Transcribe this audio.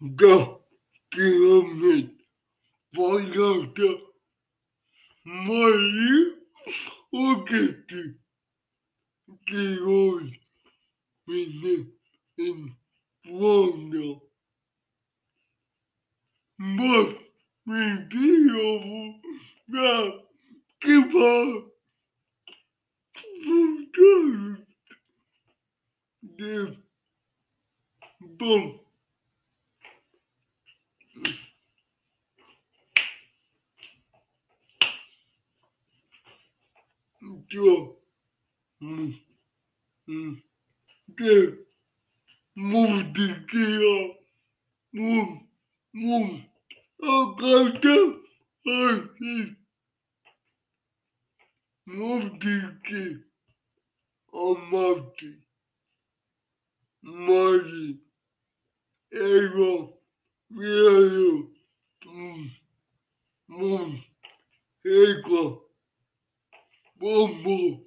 the government paylaştı. The o gitti. Diyor bizi informda. Bak video bu da kibar. Kurtarın. Dem. Bom. Yo, mm, mm, de música, mm, mm, a cantar assim, música, amante, mas ela veio, mm, mm, igual. Bobo.